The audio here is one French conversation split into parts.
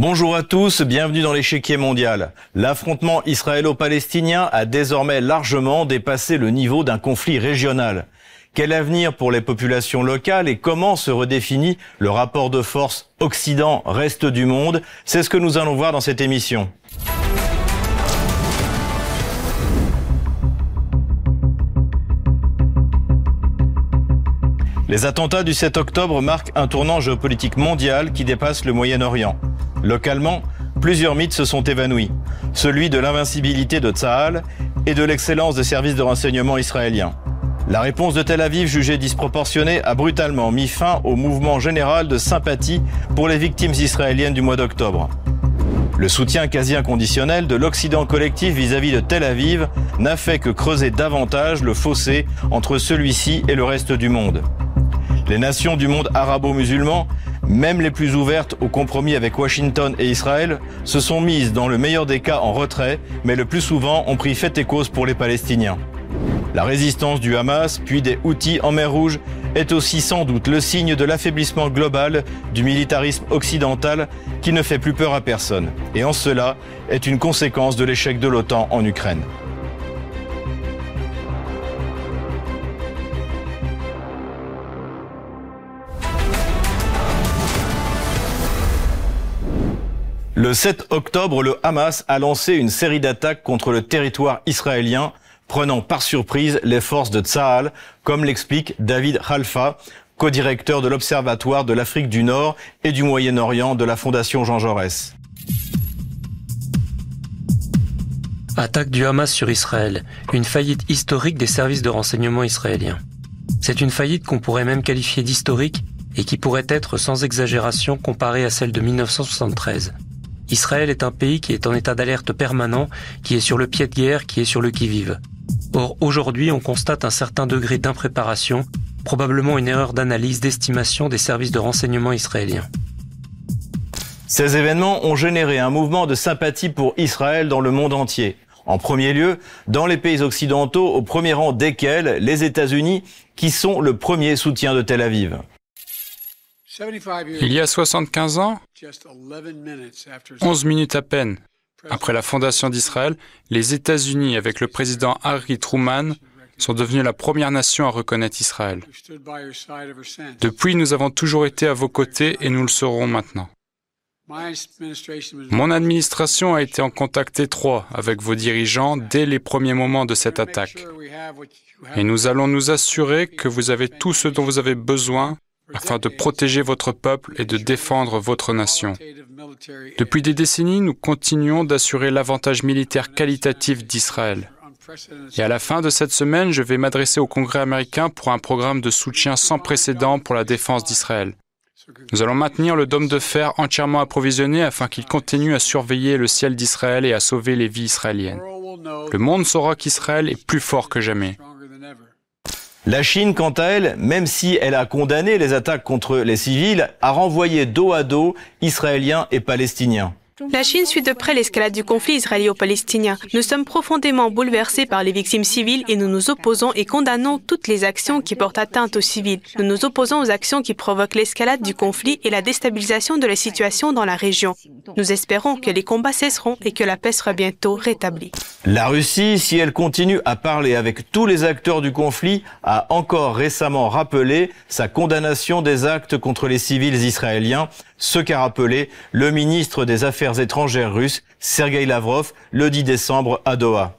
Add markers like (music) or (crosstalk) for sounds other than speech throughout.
Bonjour à tous, bienvenue dans l'échiquier mondial. L'affrontement israélo-palestinien a désormais largement dépassé le niveau d'un conflit régional. Quel avenir pour les populations locales et comment se redéfinit le rapport de force Occident-Reste du monde? C'est ce que nous allons voir dans cette émission. Les attentats du 7 octobre marquent un tournant géopolitique mondial qui dépasse le Moyen-Orient. Localement, plusieurs mythes se sont évanouis. Celui de l'invincibilité de Tsahal et de l'excellence des services de renseignement israéliens. La réponse de Tel Aviv, jugée disproportionnée, a brutalement mis fin au mouvement général de sympathie pour les victimes israéliennes du mois d'octobre. Le soutien quasi inconditionnel de l'Occident collectif vis-à-vis de Tel Aviv n'a fait que creuser davantage le fossé entre celui-ci et le reste du monde. Les nations du monde arabo-musulman même les plus ouvertes au compromis avec Washington et Israël se sont mises dans le meilleur des cas en retrait, mais le plus souvent ont pris fait et cause pour les Palestiniens. La résistance du Hamas, puis des Houthis en mer Rouge, est aussi sans doute le signe de l'affaiblissement global du militarisme occidental qui ne fait plus peur à personne, et en cela est une conséquence de l'échec de l'OTAN en Ukraine. Le 7 octobre, le Hamas a lancé une série d'attaques contre le territoire israélien, prenant par surprise les forces de Tsahal, comme l'explique David Khalfa, co-directeur de l'Observatoire de l'Afrique du Nord et du Moyen-Orient de la Fondation Jean Jaurès. Attaque du Hamas sur Israël, une faillite historique des services de renseignement israéliens. C'est une faillite qu'on pourrait même qualifier d'historique et qui pourrait être sans exagération comparée à celle de 1973. Israël est un pays qui est en état d'alerte permanent, qui est sur le pied de guerre, qui est sur le qui-vive. Or, aujourd'hui, on constate un certain degré d'impréparation, probablement une erreur d'analyse d'estimation des services de renseignement israéliens. Ces événements ont généré un mouvement de sympathie pour Israël dans le monde entier. En premier lieu, dans les pays occidentaux, au premier rang desquels les États-Unis, qui sont le premier soutien de Tel Aviv. Il y a 75 ans, 11 minutes à peine après la fondation d'Israël, les États-Unis, avec le président Harry Truman, sont devenus la première nation à reconnaître Israël. Depuis, nous avons toujours été à vos côtés et nous le serons maintenant. Mon administration a été en contact étroit avec vos dirigeants dès les premiers moments de cette attaque. Et nous allons nous assurer que vous avez tout ce dont vous avez besoin afin de protéger votre peuple et de défendre votre nation. Depuis des décennies, nous continuons d'assurer l'avantage militaire qualitatif d'Israël. Et à la fin de cette semaine, je vais m'adresser au Congrès américain pour un programme de soutien sans précédent pour la défense d'Israël. Nous allons maintenir le dôme de fer entièrement approvisionné afin qu'il continue à surveiller le ciel d'Israël et à sauver les vies israéliennes. Le monde saura qu'Israël est plus fort que jamais. La Chine, quant à elle, même si elle a condamné les attaques contre les civils, a renvoyé dos à dos Israéliens et Palestiniens. La Chine suit de près l'escalade du conflit israélo-palestinien. Nous sommes profondément bouleversés par les victimes civiles et nous nous opposons et condamnons toutes les actions qui portent atteinte aux civils. Nous nous opposons aux actions qui provoquent l'escalade du conflit et la déstabilisation de la situation dans la région. Nous espérons que les combats cesseront et que la paix sera bientôt rétablie. La Russie, si elle continue à parler avec tous les acteurs du conflit, a encore récemment rappelé sa condamnation des actes contre les civils israéliens ce qu'a rappelé le ministre des Affaires étrangères russe, Sergei Lavrov, le 10 décembre à Doha.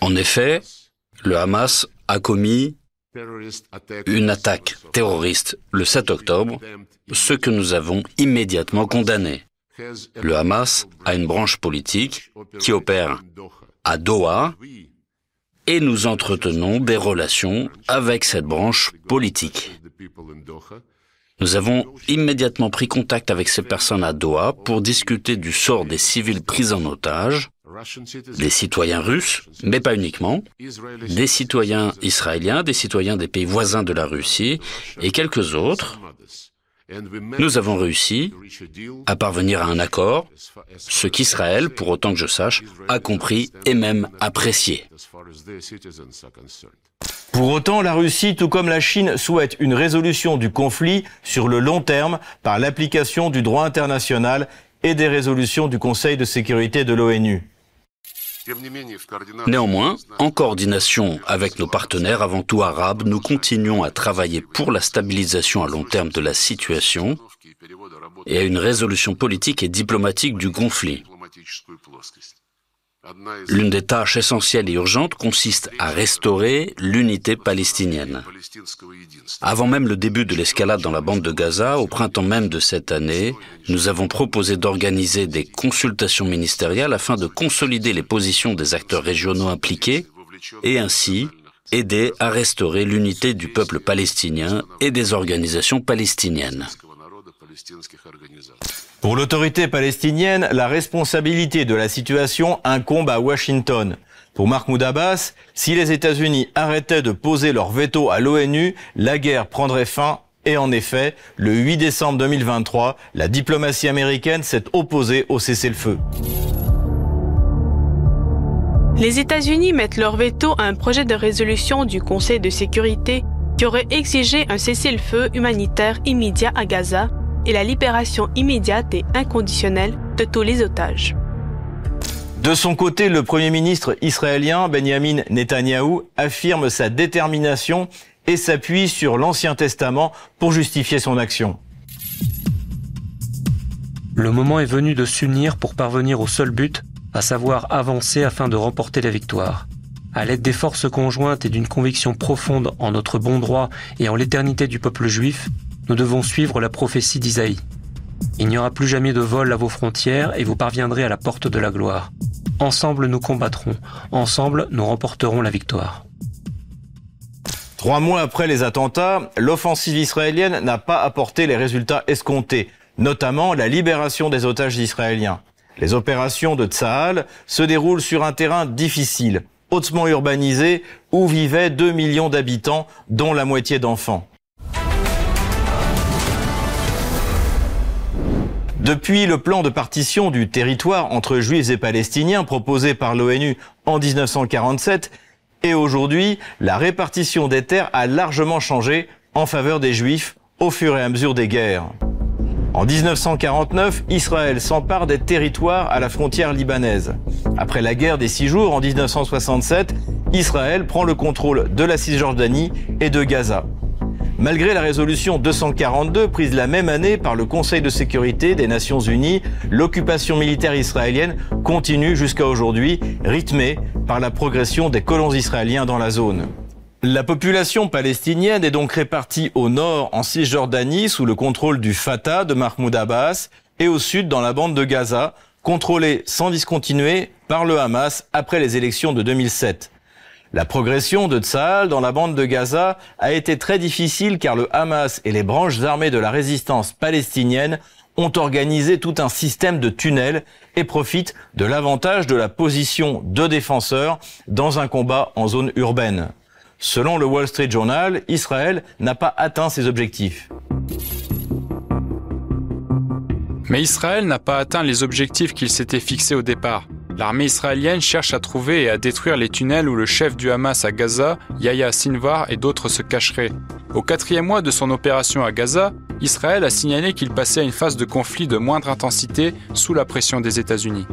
En effet, le Hamas a commis une attaque terroriste le 7 octobre, ce que nous avons immédiatement condamné. Le Hamas a une branche politique qui opère à Doha et nous entretenons des relations avec cette branche politique. Nous avons immédiatement pris contact avec ces personnes à Doha pour discuter du sort des civils pris en otage, des citoyens russes, mais pas uniquement, des citoyens israéliens, des citoyens des pays voisins de la Russie et quelques autres. Nous avons réussi à parvenir à un accord, ce qu'Israël, pour autant que je sache, a compris et même apprécié. Pour autant, la Russie, tout comme la Chine, souhaite une résolution du conflit sur le long terme par l'application du droit international et des résolutions du Conseil de sécurité de l'ONU. Néanmoins, en coordination avec nos partenaires, avant tout arabes, nous continuons à travailler pour la stabilisation à long terme de la situation et à une résolution politique et diplomatique du conflit. L'une des tâches essentielles et urgentes consiste à restaurer l'unité palestinienne. Avant même le début de l'escalade dans la bande de Gaza, au printemps même de cette année, nous avons proposé d'organiser des consultations ministérielles afin de consolider les positions des acteurs régionaux impliqués et ainsi aider à restaurer l'unité du peuple palestinien et des organisations palestiniennes. Pour l'autorité palestinienne, la responsabilité de la situation incombe à Washington. Pour Mahmoud Abbas, si les États-Unis arrêtaient de poser leur veto à l'ONU, la guerre prendrait fin et en effet, le 8 décembre 2023, la diplomatie américaine s'est opposée au cessez-le-feu. Les États-Unis mettent leur veto à un projet de résolution du Conseil de sécurité qui aurait exigé un cessez-le-feu humanitaire immédiat à Gaza et la libération immédiate et inconditionnelle de tous les otages. De son côté, le Premier ministre israélien Benjamin Netanyahou affirme sa détermination et s'appuie sur l'Ancien Testament pour justifier son action. Le moment est venu de s'unir pour parvenir au seul but, à savoir avancer afin de remporter la victoire. À l'aide des forces conjointes et d'une conviction profonde en notre bon droit et en l'éternité du peuple juif, nous devons suivre la prophétie d'Isaïe. Il n'y aura plus jamais de vol à vos frontières et vous parviendrez à la porte de la gloire. Ensemble nous combattrons, ensemble nous remporterons la victoire. Trois mois après les attentats, l'offensive israélienne n'a pas apporté les résultats escomptés, notamment la libération des otages israéliens. Les opérations de Tsahal se déroulent sur un terrain difficile, hautement urbanisé, où vivaient 2 millions d'habitants, dont la moitié d'enfants. Depuis le plan de partition du territoire entre juifs et palestiniens proposé par l'ONU en 1947 et aujourd'hui, la répartition des terres a largement changé en faveur des juifs au fur et à mesure des guerres. En 1949, Israël s'empare des territoires à la frontière libanaise. Après la guerre des six jours en 1967, Israël prend le contrôle de la Cisjordanie et de Gaza. Malgré la résolution 242 prise la même année par le Conseil de sécurité des Nations Unies, l'occupation militaire israélienne continue jusqu'à aujourd'hui, rythmée par la progression des colons israéliens dans la zone. La population palestinienne est donc répartie au nord en Cisjordanie sous le contrôle du Fatah de Mahmoud Abbas et au sud dans la bande de Gaza, contrôlée sans discontinuer par le Hamas après les élections de 2007. La progression de Tsahal dans la bande de Gaza a été très difficile car le Hamas et les branches armées de la résistance palestinienne ont organisé tout un système de tunnels et profitent de l'avantage de la position de défenseurs dans un combat en zone urbaine. Selon le Wall Street Journal, Israël n'a pas atteint ses objectifs. Mais Israël n'a pas atteint les objectifs qu'il s'était fixés au départ. L'armée israélienne cherche à trouver et à détruire les tunnels où le chef du Hamas à Gaza, Yahya Sinvar et d'autres se cacheraient. Au quatrième mois de son opération à Gaza, Israël a signalé qu'il passait à une phase de conflit de moindre intensité sous la pression des États-Unis.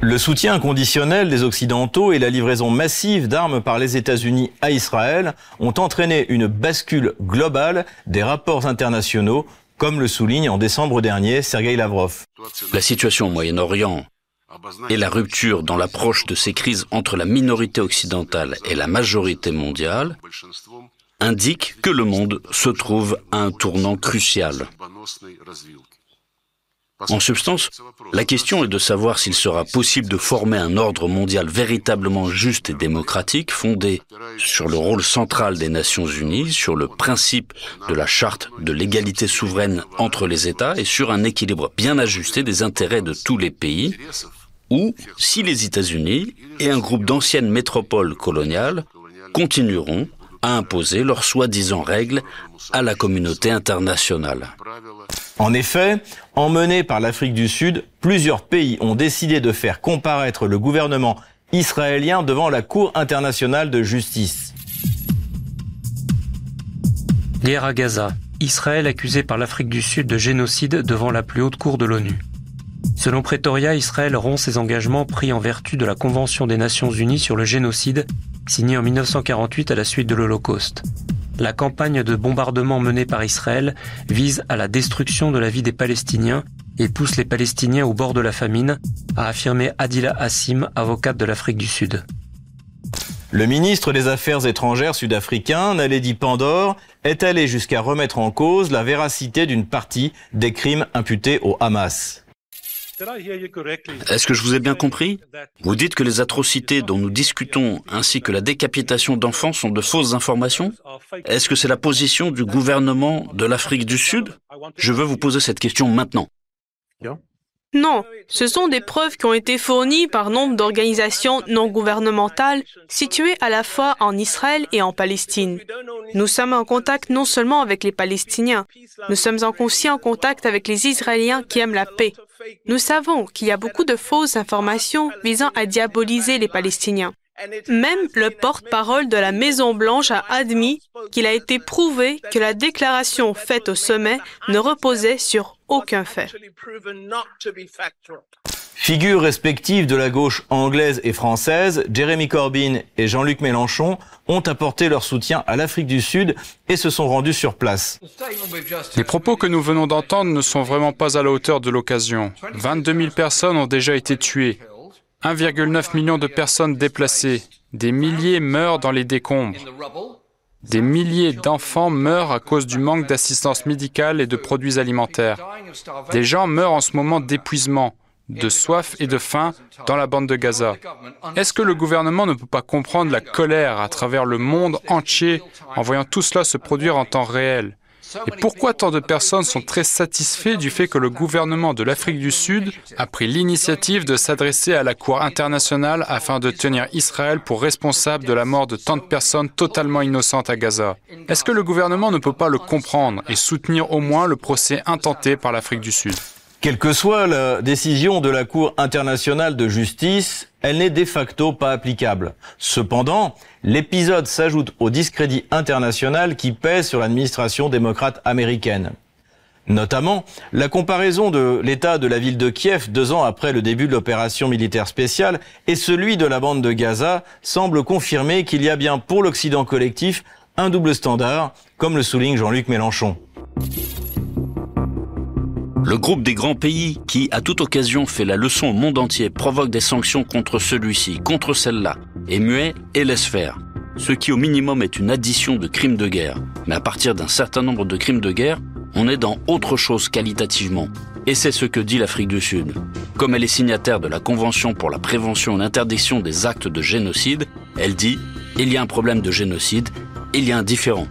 Le soutien inconditionnel des Occidentaux et la livraison massive d'armes par les États-Unis à Israël ont entraîné une bascule globale des rapports internationaux comme le souligne en décembre dernier Sergei Lavrov. La situation au Moyen-Orient et la rupture dans l'approche de ces crises entre la minorité occidentale et la majorité mondiale indiquent que le monde se trouve à un tournant crucial. En substance, la question est de savoir s'il sera possible de former un ordre mondial véritablement juste et démocratique fondé sur le rôle central des Nations Unies, sur le principe de la charte de l'égalité souveraine entre les États et sur un équilibre bien ajusté des intérêts de tous les pays, ou si les États-Unis et un groupe d'anciennes métropoles coloniales continueront à imposer leurs soi-disant règles à la communauté internationale. En effet, emmenés par l'Afrique du Sud, plusieurs pays ont décidé de faire comparaître le gouvernement israélien devant la Cour internationale de justice. Guerre à Gaza. Israël accusé par l'Afrique du Sud de génocide devant la plus haute cour de l'ONU. Selon Pretoria, Israël rompt ses engagements pris en vertu de la Convention des Nations Unies sur le génocide, signée en 1948 à la suite de l'Holocauste. La campagne de bombardement menée par Israël vise à la destruction de la vie des Palestiniens et pousse les Palestiniens au bord de la famine, a affirmé Adila Hassim, avocate de l'Afrique du Sud. Le ministre des Affaires étrangères sud-africain, Naledi Pandor, est allé jusqu'à remettre en cause la véracité d'une partie des crimes imputés au Hamas. Est-ce que je vous ai bien compris? Vous dites que les atrocités dont nous discutons ainsi que la décapitation d'enfants sont de fausses informations? Est-ce que c'est la position du gouvernement de l'Afrique du Sud? Je veux vous poser cette question maintenant. Non, ce sont des preuves qui ont été fournies par nombre d'organisations non gouvernementales situées à la fois en Israël et en Palestine. Nous sommes en contact non seulement avec les Palestiniens, nous sommes aussi en contact avec les Israéliens qui aiment la paix. Nous savons qu'il y a beaucoup de fausses informations visant à diaboliser les Palestiniens. Même le porte-parole de la Maison-Blanche a admis qu'il a été prouvé que la déclaration faite au sommet ne reposait sur aucun fait. Figures respectives de la gauche anglaise et française, Jeremy Corbyn et Jean-Luc Mélenchon ont apporté leur soutien à l'Afrique du Sud et se sont rendus sur place. Les propos que nous venons d'entendre ne sont vraiment pas à la hauteur de l'occasion. 22 000 personnes ont déjà été tuées. 1,9 million de personnes déplacées. Des milliers meurent dans les décombres. Des milliers d'enfants meurent à cause du manque d'assistance médicale et de produits alimentaires. Des gens meurent en ce moment d'épuisement, de soif et de faim dans la bande de Gaza. Est-ce que le gouvernement ne peut pas comprendre la colère à travers le monde entier en voyant tout cela se produire en temps réel? Et pourquoi tant de personnes sont très satisfaits du fait que le gouvernement de l'Afrique du Sud a pris l'initiative de s'adresser à la Cour internationale afin de tenir Israël pour responsable de la mort de tant de personnes totalement innocentes à Gaza? Est-ce que le gouvernement ne peut pas le comprendre et soutenir au moins le procès intenté par l'Afrique du Sud? Quelle que soit la décision de la Cour internationale de justice, elle n'est de facto pas applicable. Cependant, l'épisode s'ajoute au discrédit international qui pèse sur l'administration démocrate américaine. Notamment, la comparaison de l'état de la ville de Kiev deux ans après le début de l'opération militaire spéciale et celui de la bande de Gaza semble confirmer qu'il y a bien pour l'Occident collectif un double standard, comme le souligne Jean-Luc Mélenchon. Le groupe des grands pays qui, à toute occasion, fait la leçon au monde entier, provoque des sanctions contre celui-ci, contre celle-là, est muet et laisse faire. Ce qui au minimum est une addition de crimes de guerre. Mais à partir d'un certain nombre de crimes de guerre, on est dans autre chose qualitativement. Et c'est ce que dit l'Afrique du Sud. Comme elle est signataire de la Convention pour la prévention et l'interdiction des actes de génocide, elle dit, il y a un problème de génocide, il y a un différent.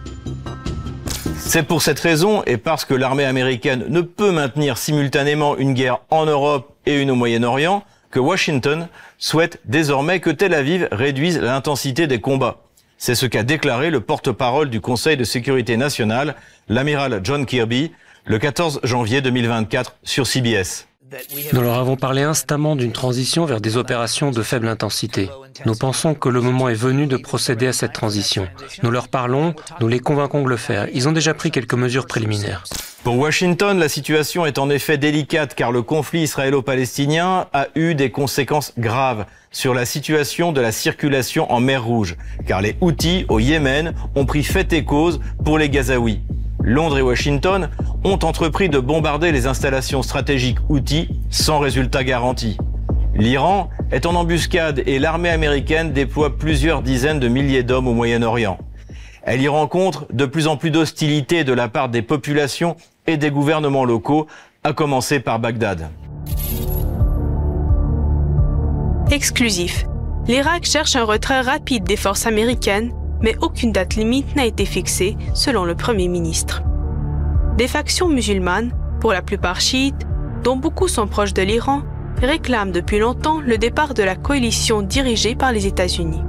C'est pour cette raison et parce que l'armée américaine ne peut maintenir simultanément une guerre en Europe et une au Moyen-Orient que Washington souhaite désormais que Tel Aviv réduise l'intensité des combats. C'est ce qu'a déclaré le porte-parole du Conseil de sécurité nationale, l'amiral John Kirby, le 14 janvier 2024 sur CBS. Nous leur avons parlé instamment d'une transition vers des opérations de faible intensité. Nous pensons que le moment est venu de procéder à cette transition. Nous leur parlons, nous les convaincons de le faire. Ils ont déjà pris quelques mesures préliminaires. Pour Washington, la situation est en effet délicate car le conflit israélo-palestinien a eu des conséquences graves sur la situation de la circulation en mer Rouge, car les Houthis au Yémen ont pris fait et cause pour les Gazaouis. Londres et Washington ont entrepris de bombarder les installations stratégiques outils sans résultat garanti. L'Iran est en embuscade et l'armée américaine déploie plusieurs dizaines de milliers d'hommes au Moyen-Orient. Elle y rencontre de plus en plus d'hostilité de la part des populations et des gouvernements locaux, à commencer par Bagdad. Exclusif. L'Irak cherche un retrait rapide des forces américaines mais aucune date limite n'a été fixée selon le Premier ministre. Des factions musulmanes, pour la plupart chiites, dont beaucoup sont proches de l'Iran, réclament depuis longtemps le départ de la coalition dirigée par les États-Unis.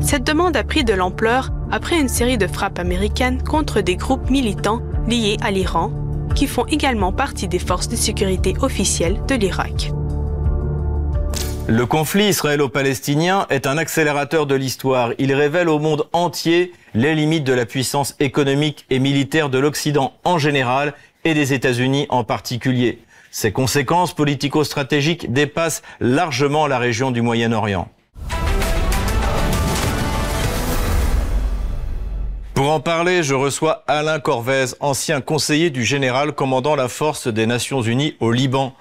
Cette demande a pris de l'ampleur après une série de frappes américaines contre des groupes militants liés à l'Iran, qui font également partie des forces de sécurité officielles de l'Irak. Le conflit israélo-palestinien est un accélérateur de l'histoire. Il révèle au monde entier les limites de la puissance économique et militaire de l'Occident en général et des États-Unis en particulier. Ses conséquences politico-stratégiques dépassent largement la région du Moyen-Orient. Pour en parler, je reçois Alain Corvez, ancien conseiller du général commandant la force des Nations Unies au Liban.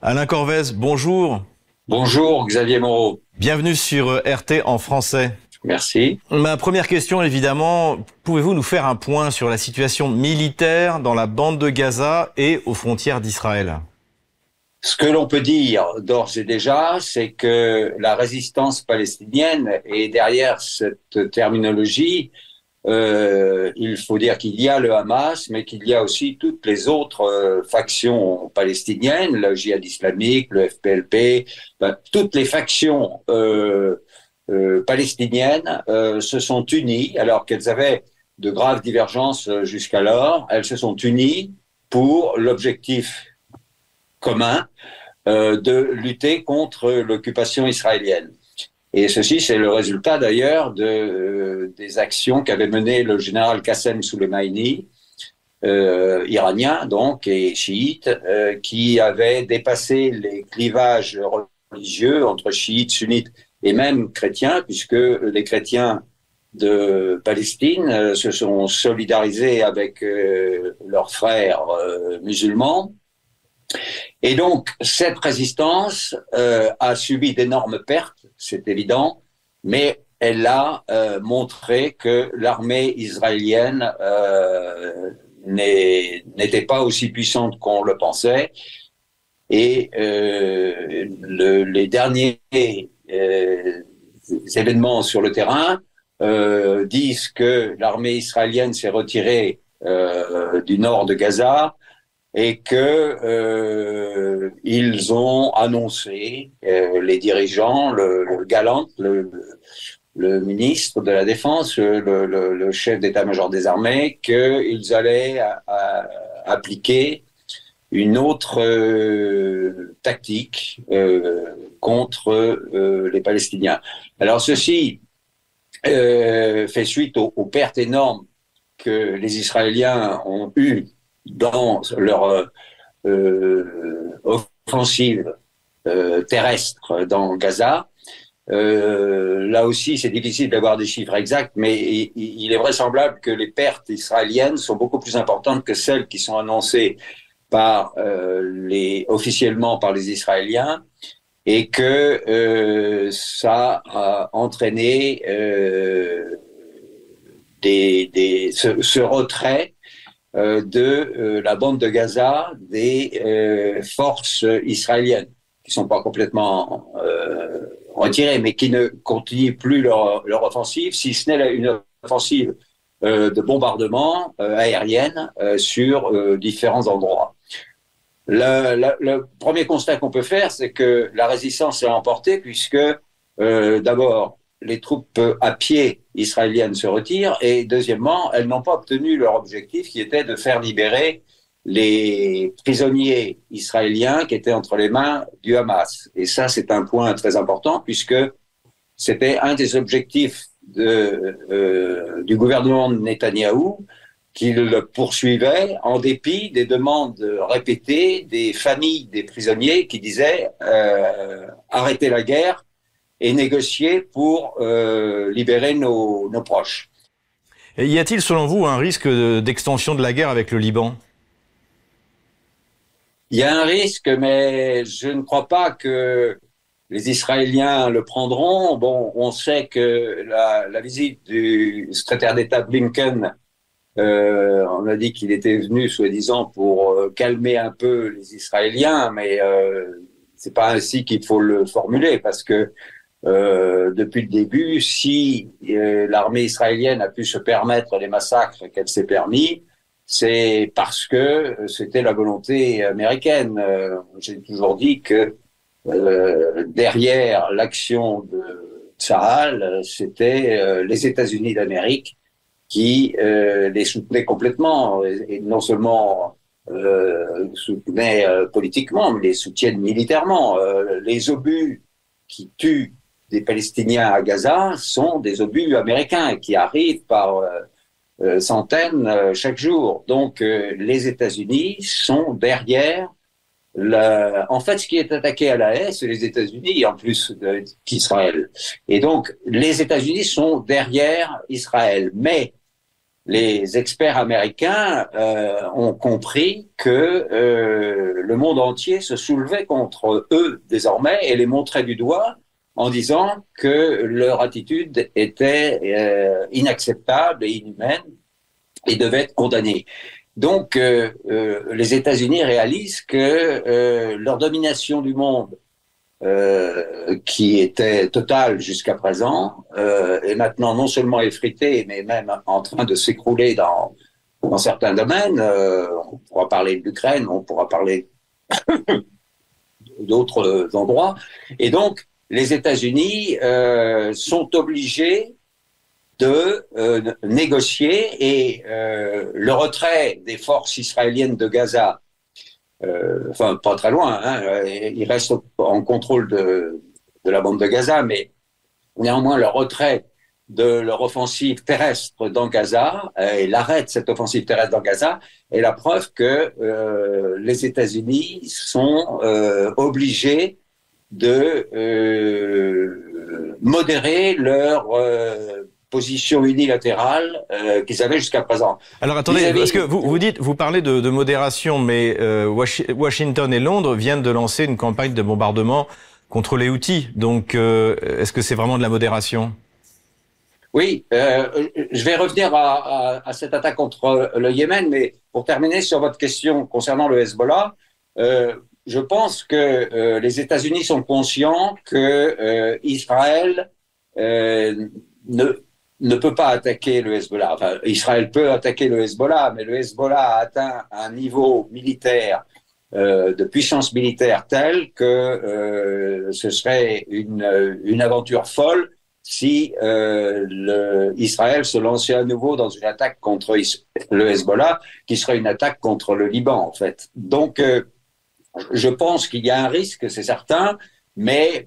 Alain Corvez, bonjour. Bonjour Xavier Moreau. Bienvenue sur euh, RT en français. Merci. Ma première question, évidemment, pouvez-vous nous faire un point sur la situation militaire dans la bande de Gaza et aux frontières d'Israël? Ce que l'on peut dire d'ores et déjà, c'est que la résistance palestinienne, et derrière cette terminologie, euh, il faut dire qu'il y a le Hamas, mais qu'il y a aussi toutes les autres euh, factions palestiniennes, le djihad islamique, le FPLP, ben, toutes les factions euh, palestiniennes se sont unies, alors qu'elles avaient de graves divergences jusqu'alors, elles se sont unies pour l'objectif commun de lutter contre l'occupation israélienne. Et ceci, c'est le résultat d'ailleurs de, euh, des actions qu'avait menées le général Qassem Soleimani, euh, iranien donc et chiite, euh, qui avait dépassé les clivages religieux entre chiites, sunnites et même chrétiens, puisque les chrétiens de Palestine euh, se sont solidarisés avec euh, leurs frères musulmans. Et donc, cette résistance a subi d'énormes pertes c'est évident, mais elle a euh, montré que l'armée israélienne euh, n'était pas aussi puissante qu'on le pensait. Et euh, le, les derniers événements sur le terrain disent que l'armée israélienne s'est retirée du nord de Gaza et que euh, ont annoncé euh, les dirigeants, le, Galant, le, ministre de la Défense, le, chef d'état-major des armées, qu'ils allaient appliquer une autre euh, tactique contre les Palestiniens. Alors ceci fait suite aux pertes énormes que les Israéliens ont eues dans leur euh, offensive euh, terrestre dans Gaza. Euh, là aussi, c'est difficile d'avoir des chiffres exacts, mais il, est vraisemblable que les pertes israéliennes sont beaucoup plus importantes que celles qui sont annoncées officiellement par les Israéliens, et que ça a entraîné ce, retrait de euh, la bande de Gaza des euh, forces israéliennes, qui sont pas complètement retirées, mais qui ne continuent plus leur, leur offensive, si ce n'est une offensive de bombardement aérienne sur différents endroits. Le, premier constat qu'on peut faire, c'est que la résistance est emportée puisque euh, d'abord les troupes à pied israéliennes se retirent et deuxièmement, elles n'ont pas obtenu leur objectif qui était de faire libérer les prisonniers israéliens qui étaient entre les mains du Hamas. Et ça, c'est un point très important puisque c'était un des objectifs euh, du gouvernement de Netanyahou qu'il poursuivait en dépit des demandes répétées des familles des prisonniers qui disaient euh, arrêtez la guerre, et négocier pour euh, libérer nos, nos proches. Et y a-t-il, selon vous, un risque d'extension de la guerre avec le Liban? Il y a un risque, mais je ne crois pas que les Israéliens le prendront. Bon, on sait que la, la visite du secrétaire d'État Blinken, euh, on a dit qu'il était venu, soi-disant, pour euh, calmer un peu les Israéliens, mais euh, c'est pas ainsi qu'il faut le formuler, parce que euh, depuis le début, si euh, l'armée israélienne a pu se permettre les massacres qu'elle s'est permis, c'est parce que c'était la volonté américaine. Euh, J'ai toujours dit que euh, derrière l'action de Tsahal, c'était les États-Unis d'Amérique qui les soutenaient complètement, et, et non seulement soutenaient politiquement, mais les soutiennent militairement. les obus qui tuent des Palestiniens à Gaza sont des obus américains qui arrivent par euh, euh, centaines euh, chaque jour. Donc les États-Unis sont derrière. En fait, ce qui est attaqué à la haie, c'est les États-Unis en plus qu'Israël. Et donc les États-Unis sont derrière Israël. Mais les experts américains ont compris que le monde entier se soulevait contre eux désormais et les montrait du doigt en disant que leur attitude était euh, inacceptable et inhumaine et devait être condamnée. Donc, les États-Unis réalisent que leur domination du monde euh, qui était totale jusqu'à présent, euh, est maintenant non seulement effritée, mais même en train de s'écrouler dans, dans certains domaines. Euh, on pourra parler de l'Ukraine, on pourra parler (coughs) d'autres endroits. Et donc, les États-Unis euh, sont obligés de euh, négocier et euh, le retrait des forces israéliennes de Gaza euh, enfin pas très loin, hein, euh, il reste en contrôle de, de la bande de Gaza, mais néanmoins le retrait de leur offensive terrestre dans Gaza euh, et l'arrêt de cette offensive terrestre dans Gaza est la preuve que euh, les États-Unis sont euh, obligés de euh, modérer leur position unilatérale euh, qu'ils avaient jusqu'à présent. Alors attendez, parce que vous, vous dites, vous parlez de, de modération, mais euh, Washington et Londres viennent de lancer une campagne de bombardement contre les outils. Donc, euh, est-ce que c'est vraiment de la modération? Oui, euh, je vais revenir à, à, à, cette attaque contre le Yémen, mais pour terminer sur votre question concernant le Hezbollah, euh, je pense que euh, les États-Unis sont conscients que Israël ne ne peut pas attaquer le Hezbollah. Enfin, Israël peut attaquer le Hezbollah, mais le Hezbollah a atteint un niveau militaire euh, de puissance militaire tel que euh, ce serait une, une aventure folle si euh, Israël se lançait à nouveau dans une attaque contre le Hezbollah, qui serait une attaque contre le Liban, en fait. Donc, euh, je pense qu'il y a un risque, c'est certain, mais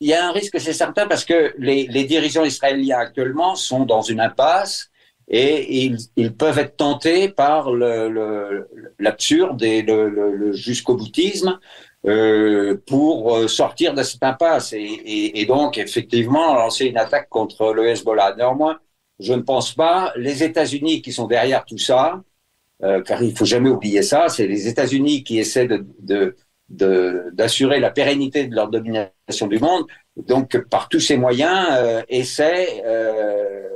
il y a un risque, c'est certain, parce que les, dirigeants israéliens actuellement sont dans une impasse et ils, peuvent être tentés par l'absurde et le, jusqu'au boutisme euh, pour euh, sortir de cette impasse et, et, et, donc effectivement lancer une attaque contre le Hezbollah. Néanmoins, je ne pense pas. Les États-Unis qui sont derrière tout ça, euh, car il faut jamais oublier ça, c'est les États-Unis qui essaient d'assurer la pérennité de leur domination du monde. Donc, par tous ces moyens, euh, essaient, euh,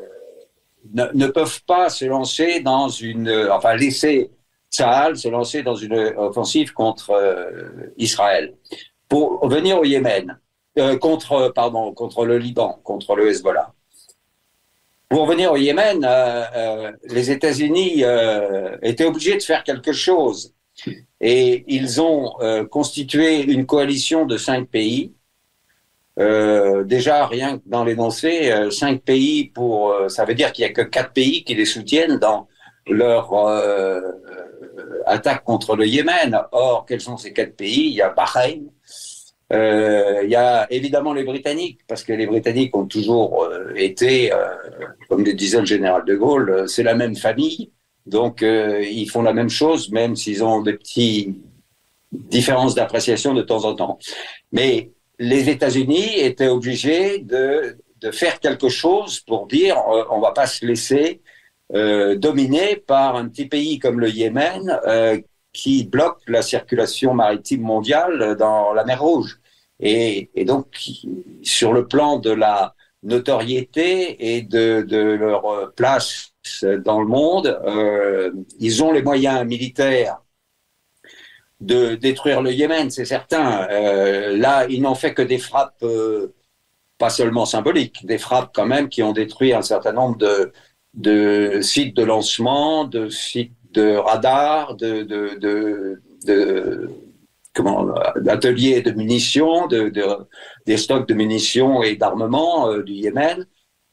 ne, peuvent pas se lancer dans une, enfin, laisser Tsahal se lancer dans une offensive contre Israël. Pour venir au Yémen, contre, pardon, contre le Liban, contre le Hezbollah. Pour venir au Yémen, euh, les États-Unis étaient obligés de faire quelque chose et ils ont euh, constitué une coalition de cinq pays. Euh, déjà, rien que dans l'énoncé, euh, cinq pays pour, euh, ça veut dire qu'il y a que quatre pays qui les soutiennent dans leur euh, attaque contre le Yémen. Or, quels sont ces quatre pays? Il y a Bahreïn, il y a évidemment les Britanniques, parce que les Britanniques ont toujours été, comme le disait le général de Gaulle, c'est la même famille. Donc, euh, ils font la même chose, même s'ils ont des petites différences d'appréciation de temps en temps. Mais les États-Unis étaient obligés de, faire quelque chose pour dire euh, on va pas se laisser euh, dominer par un petit pays comme le Yémen euh, qui bloque la circulation maritime mondiale dans la mer Rouge. Et, donc, sur le plan de la notoriété et de, leur place dans le monde. Euh, ils ont les moyens militaires de détruire le Yémen, c'est certain. Euh, là, ils n'ont fait que des frappes, euh, pas seulement symboliques, des frappes quand même qui ont détruit un certain nombre de sites de lancement, de sites de radars, de, de, d'ateliers de munitions, de, de, des stocks de munitions et d'armement euh, du Yémen.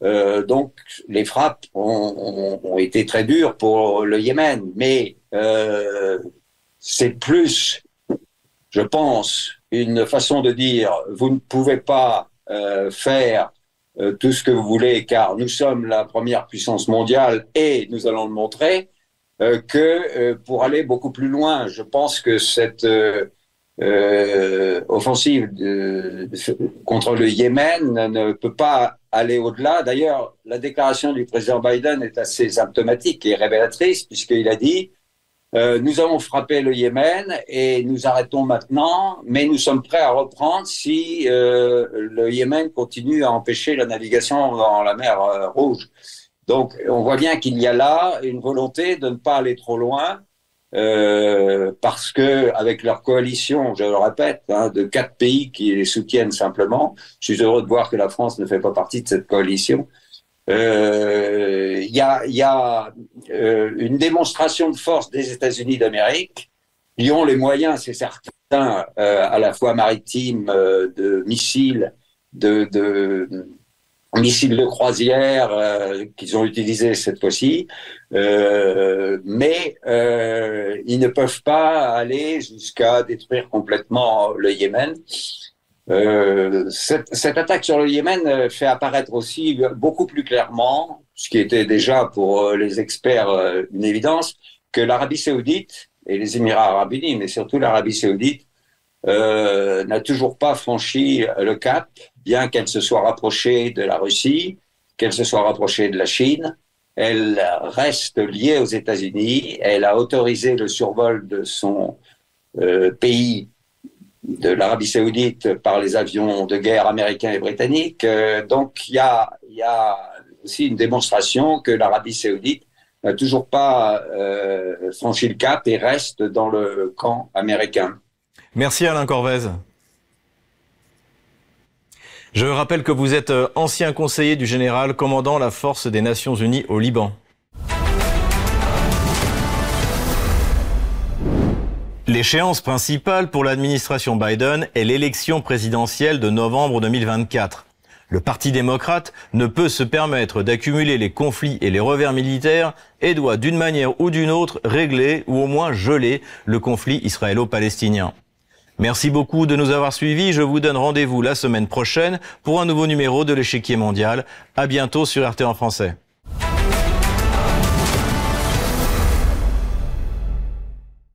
Euh, donc les frappes ont, été très dures pour le Yémen, mais euh, c'est plus, je pense, une façon de dire vous ne pouvez pas faire tout ce que vous voulez, car nous sommes la première puissance mondiale et nous allons le montrer, que euh, pour aller beaucoup plus loin. Je pense que cette euh, euh, offensive contre le Yémen ne peut pas aller au-delà. D'ailleurs, la déclaration du président Biden est assez symptomatique et révélatrice, puisqu'il a dit euh, nous avons frappé le Yémen et nous arrêtons maintenant, mais nous sommes prêts à reprendre si euh, le Yémen continue à empêcher la navigation dans la mer euh, Rouge. Donc, on voit bien qu'il y a là une volonté de ne pas aller trop loin, euh, parce que avec leur coalition, je le répète, hein, de quatre pays qui les soutiennent simplement, je suis heureux de voir que la France ne fait pas partie de cette coalition. Euh, Il y a, euh, une démonstration de force des États-Unis d'Amérique. Ils ont les moyens, c'est certain, à la fois maritimes, euh, de missiles, de missiles de croisière euh, qu'ils ont utilisés cette fois-ci, euh, mais euh, ils ne peuvent pas aller jusqu'à détruire complètement le Yémen. Cette, cette, attaque sur le Yémen fait apparaître aussi beaucoup plus clairement, ce qui était déjà pour les experts une évidence, que l'Arabie saoudite et les Émirats arabes unis, mais surtout l'Arabie saoudite, euh, n'a toujours pas franchi le cap, bien qu'elle se soit rapprochée de la Russie, qu'elle se soit rapprochée de la Chine. Elle reste liée aux États-Unis. Elle a autorisé le survol de son euh, pays, de l'Arabie saoudite, par les avions de guerre américains et britanniques. Euh, donc il y a, aussi une démonstration que l'Arabie saoudite n'a toujours pas franchi le cap et reste dans le camp américain. Merci Alain Corvez. Je rappelle que vous êtes ancien conseiller du général commandant la force des Nations Unies au Liban. L'échéance principale pour l'administration Biden est l'élection présidentielle de novembre 2024. Le Parti démocrate ne peut se permettre d'accumuler les conflits et les revers militaires et doit d'une manière ou d'une autre régler ou au moins geler le conflit israélo-palestinien. Merci beaucoup de nous avoir suivis. Je vous donne rendez-vous la semaine prochaine pour un nouveau numéro de l'échiquier mondial. À bientôt sur RT en français.